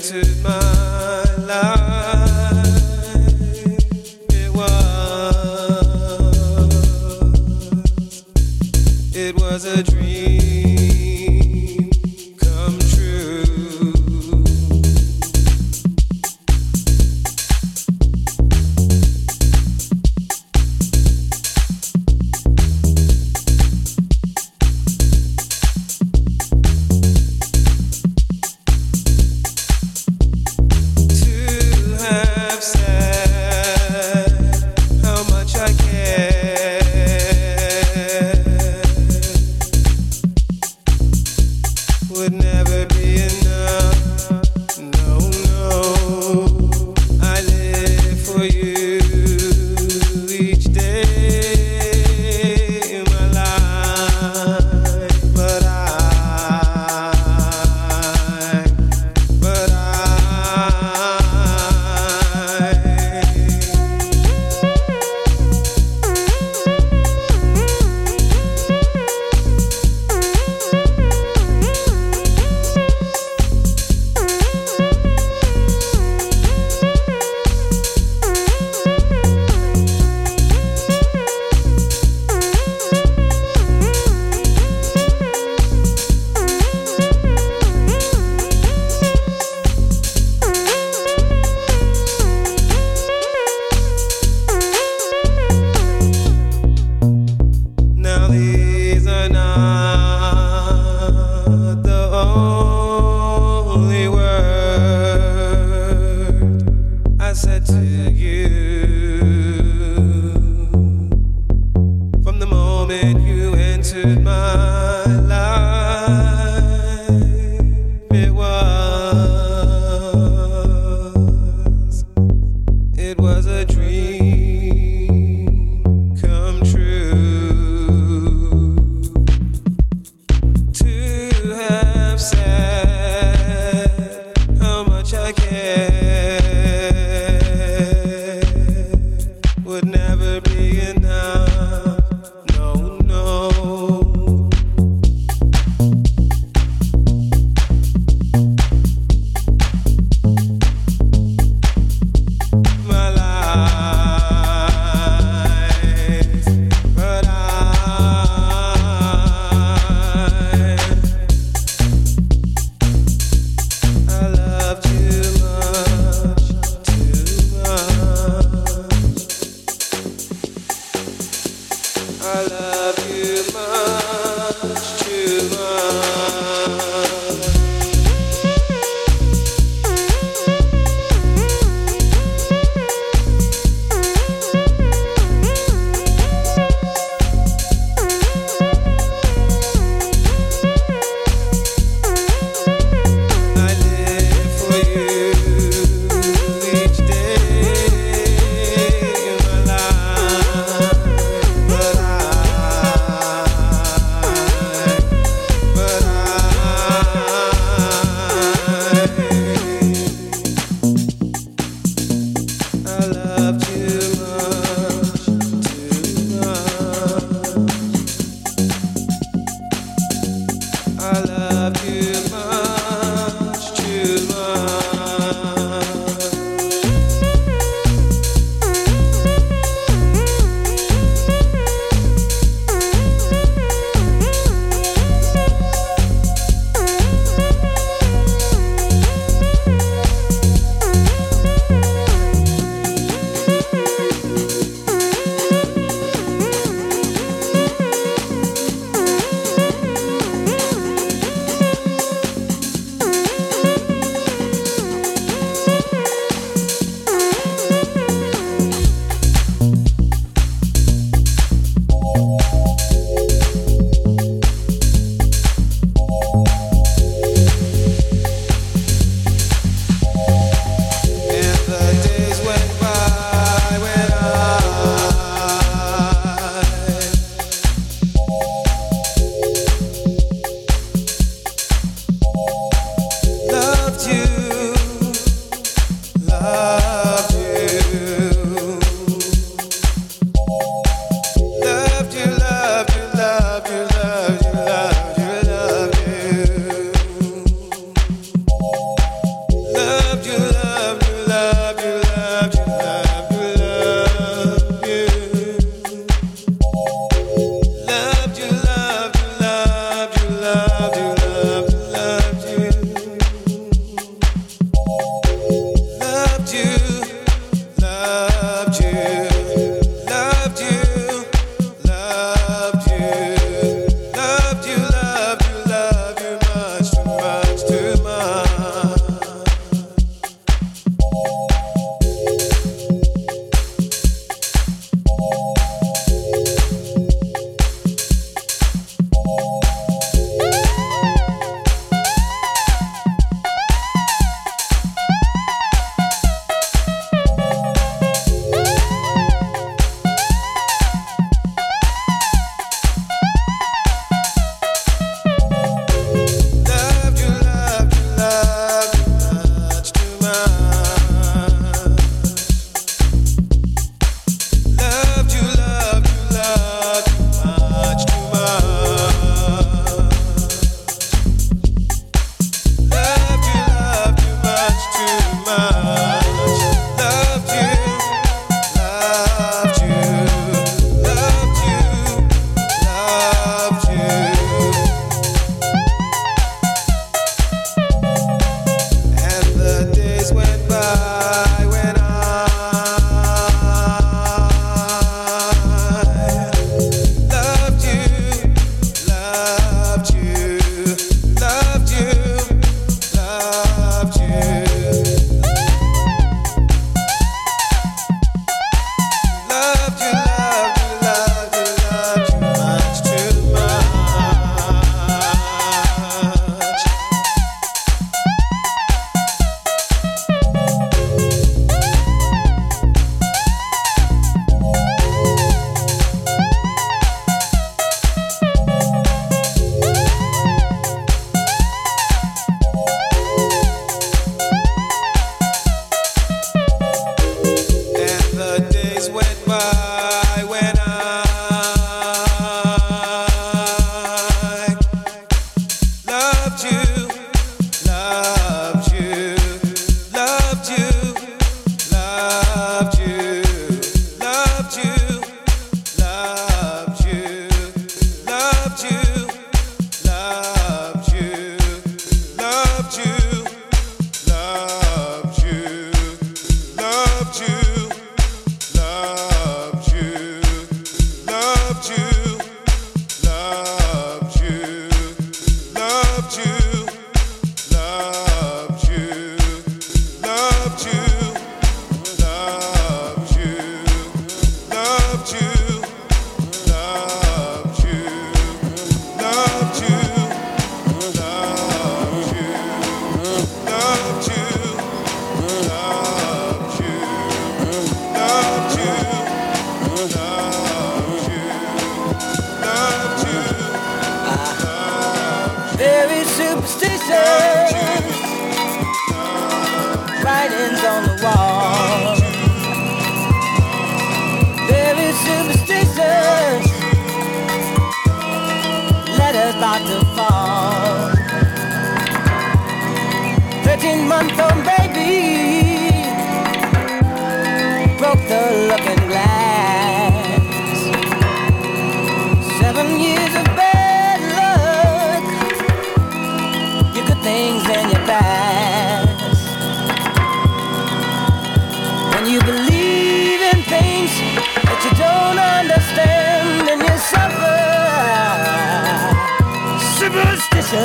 To my.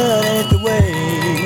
The way.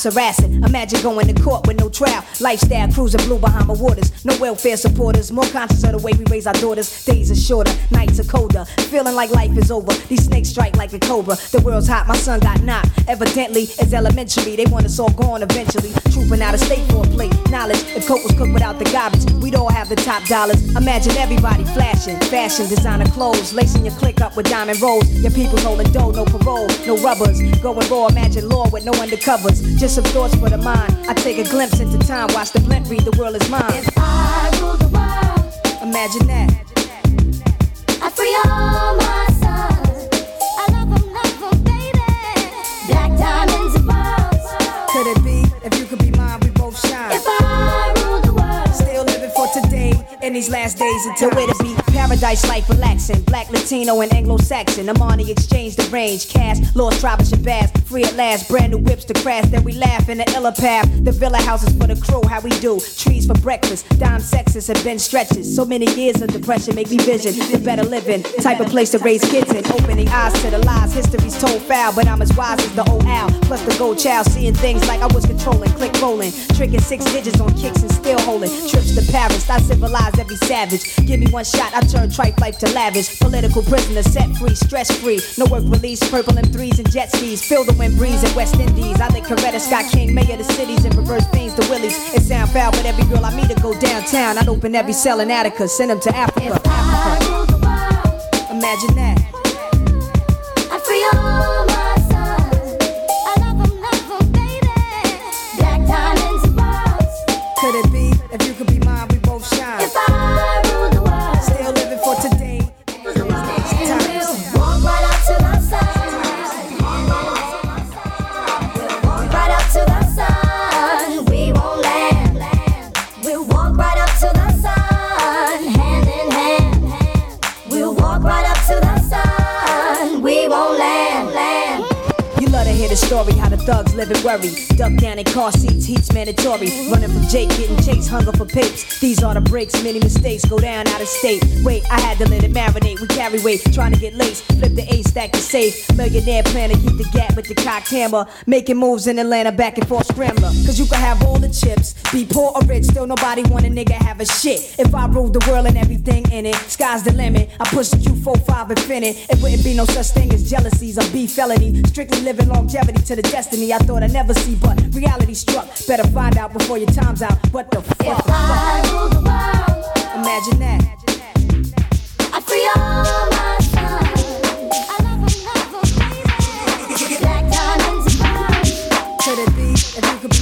cops harassing. Imagine going to court with no trial. Lifestyle cruising blue behind the waters. No welfare supporters. More conscious of the way we raise our daughters. Days are shorter, nights are colder. Feeling like life is over. These snakes strike like a cobra. The world's hot. My son got knocked. Evidently, it's elementary. They want us all gone eventually. Trooping out of state for a plate. Knowledge. If coke was cooked without the garbage, We'd all have the top dollars. Imagine everybody flashing, fashion, designer clothes, lacing your click up with diamond rolls. Your people rolling dough, no parole, no rubbers. Going raw, imagine law with no undercovers. Just some thoughts for the mind. I take a glimpse into time, watch the blimp read, the world is mine. If I rule the world, imagine that. these last days until it'll be paradise like relaxing. Black, Latino, and Anglo Saxon. Amani exchanged the range. Cast lost tribe of Shabazz. Free at last, brand new whips to crash. Then we laugh in the iller path. The villa houses for the crew, how we do. Trees for breakfast. Dime sexes have been stretches. So many years of depression make me vision the better living. Type of place to raise kids in. Opening eyes to the lies. History's told foul, but I'm as wise as the old owl. Plus the gold child, seeing things like I was controlling. Click rolling. Tricking six digits on kicks and still holding. Trips to Paris. I civilized every savage. Give me one shot, I turn trife life to lavish. Political prisoner, set free, stress free. No work release, purple and threes and jet skis. Feel the wind breeze in West Indies. I think Coretta Scott King, mayor of the cities, and reverse things to Willies. It sound foul, but every girl I meet to go downtown. I'd open every cell in Attica, send them to Africa. Africa. Imagine that. thugs living worry. Duck down in car seats, heat's mandatory. Running from Jake, getting chased, hunger for papes. These are the breaks, many mistakes go down out of state. Wait, I had to let it marinate. We carry weight, trying to get laced. Flip the ace, stack the safe. Millionaire plan to keep the gap with the cocked hammer. Making moves in Atlanta, back and forth scrambler. Cause you can have all the chips. Be poor or rich, still nobody want a nigga have a shit. If I ruled the world and everything in it, sky's the limit. I push the four, five, infinite. It wouldn't be no such thing as jealousies or be felony. Strictly living longevity to the destiny. I thought I'd never see, but reality struck. Better find out before your time's out. What the fuck? If I rule the world, imagine that. I free all my sons. I love baby. Black diamonds and pearls. Could it be if you could?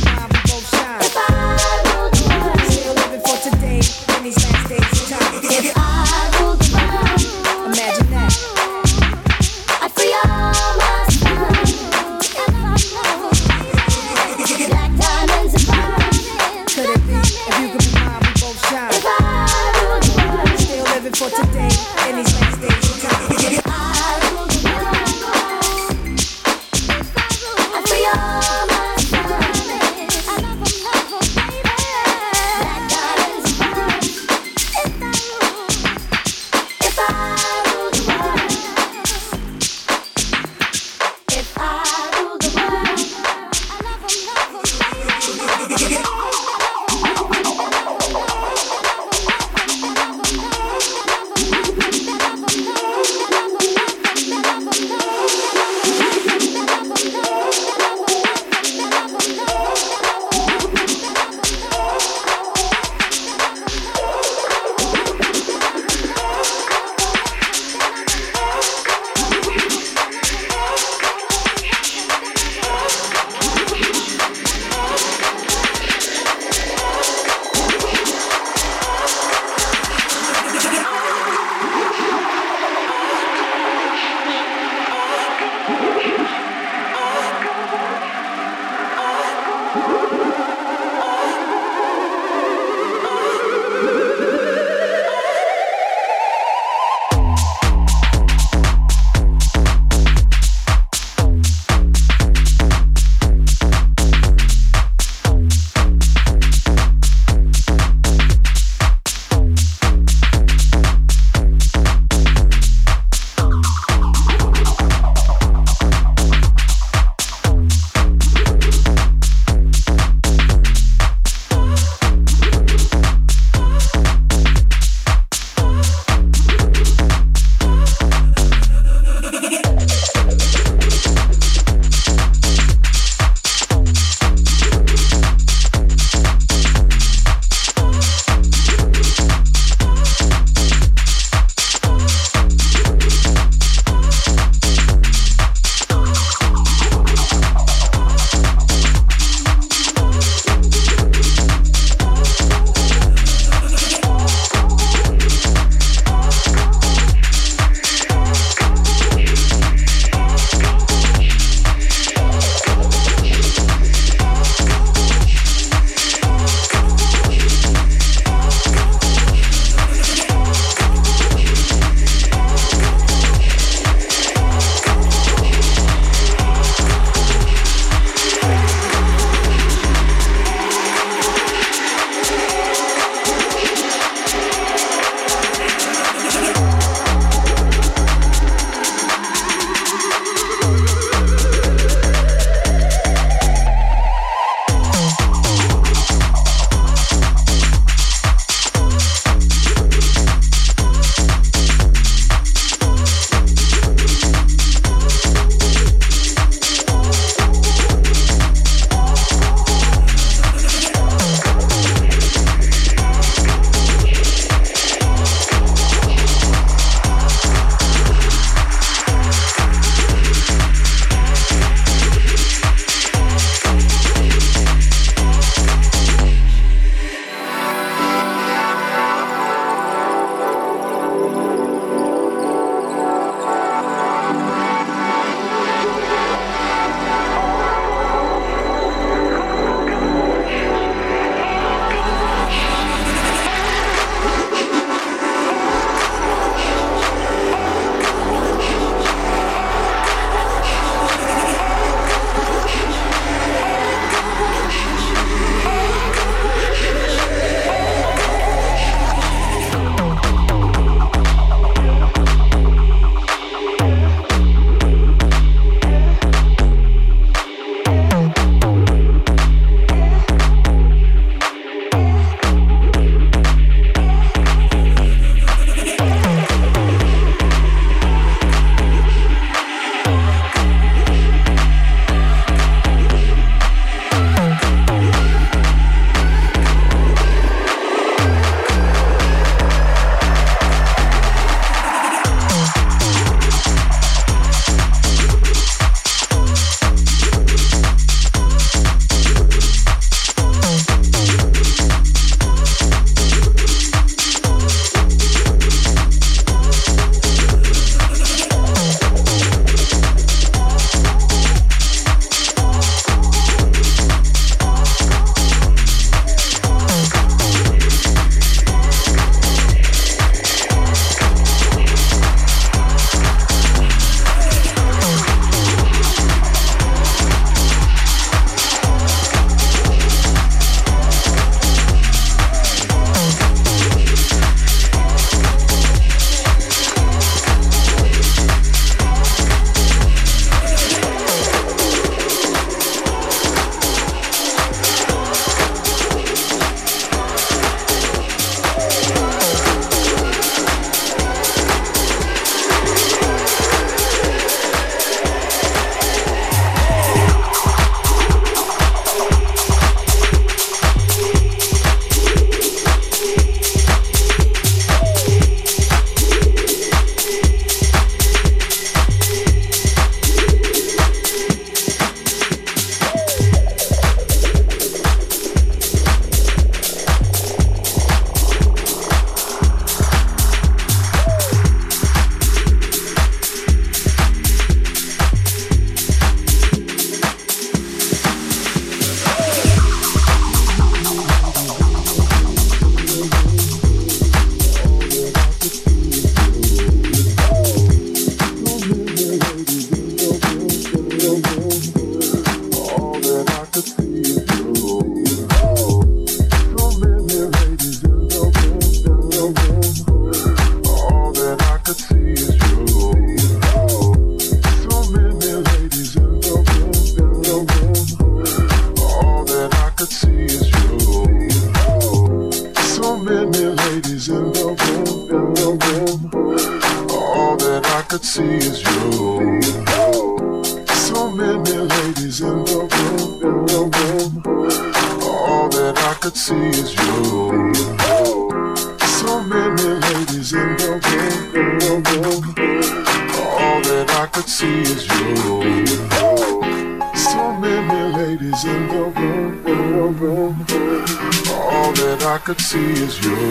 Could see is you.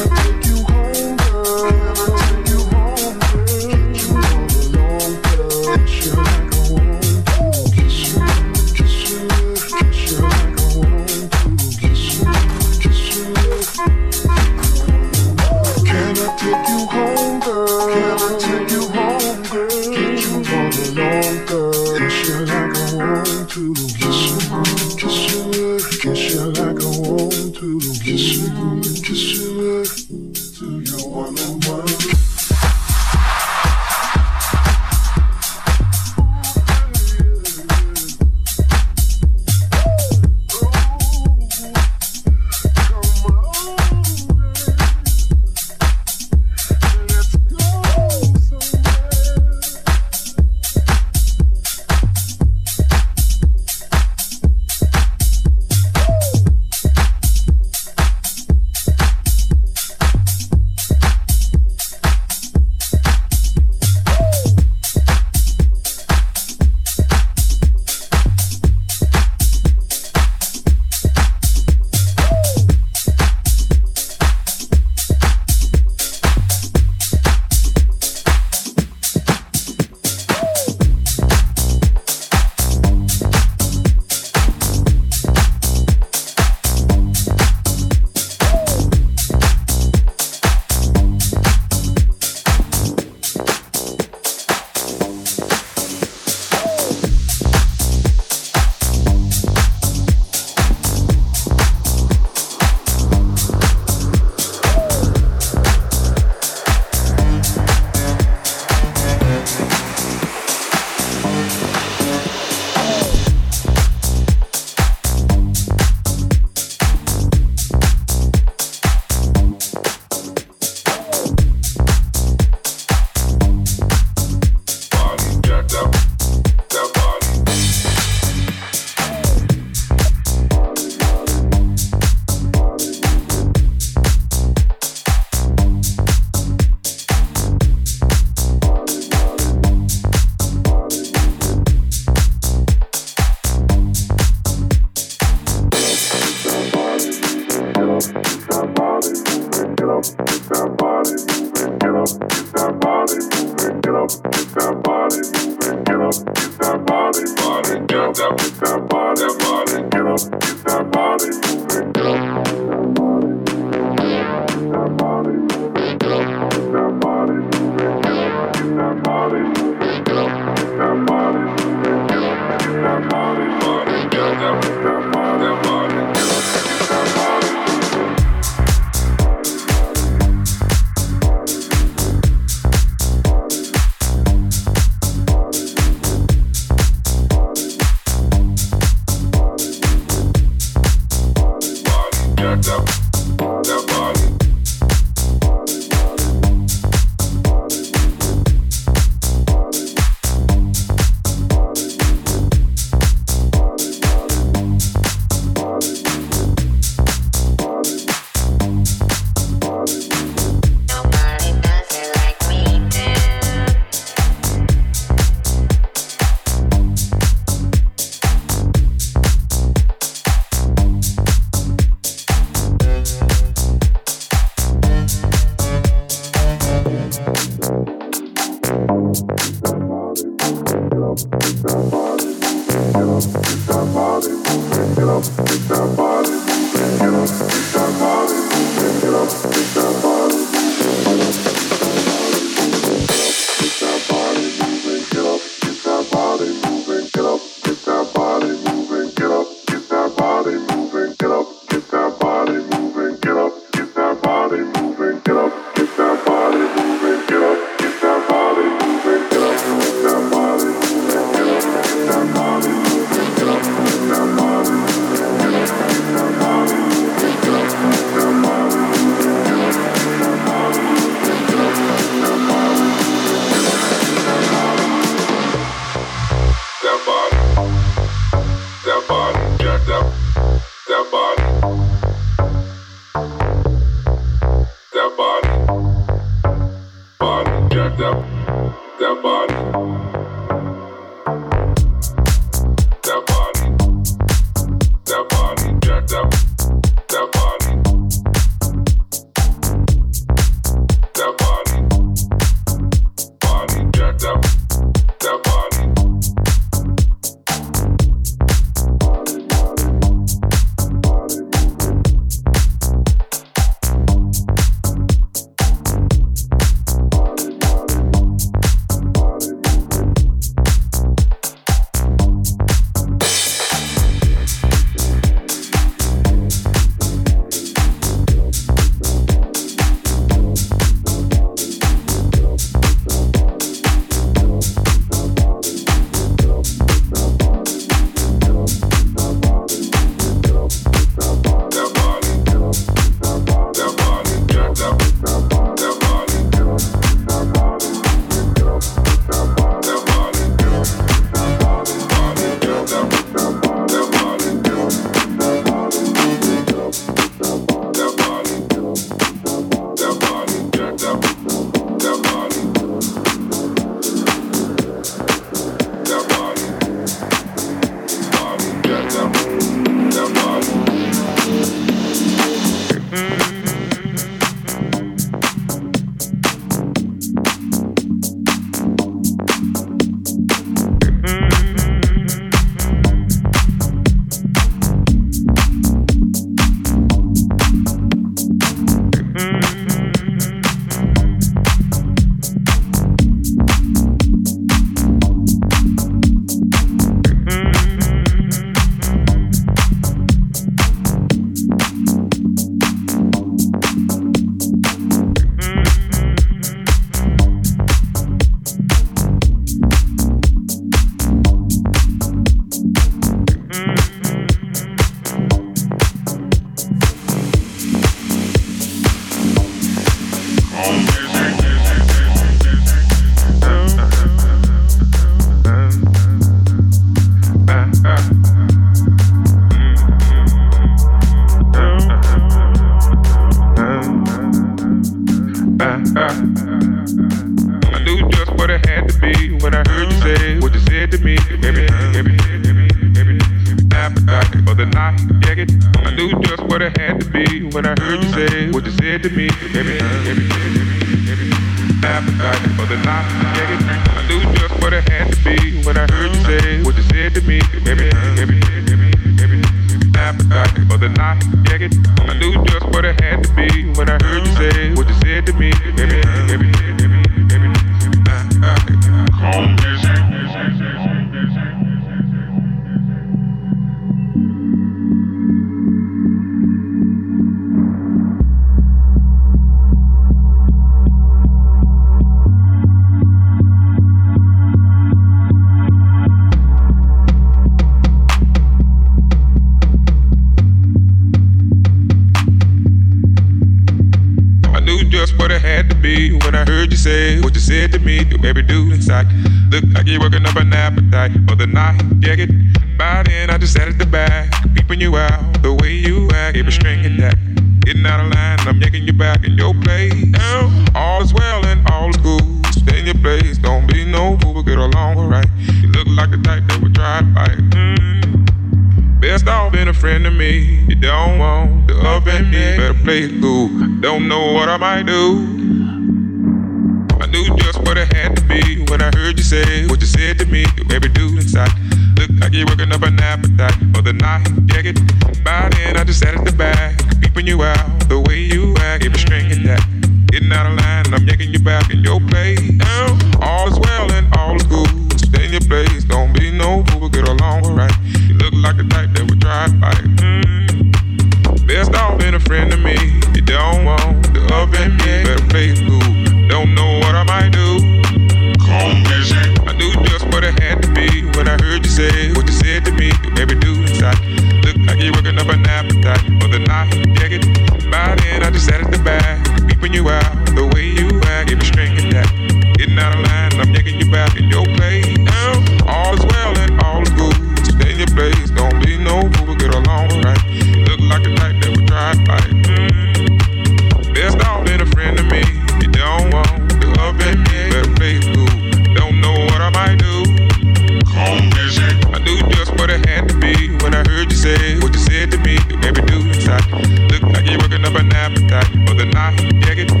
Appetite for the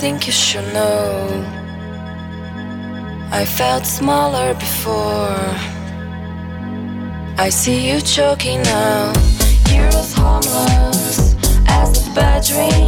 think you should know. I felt smaller before. I see you choking now. You're as harmless as a bad dream.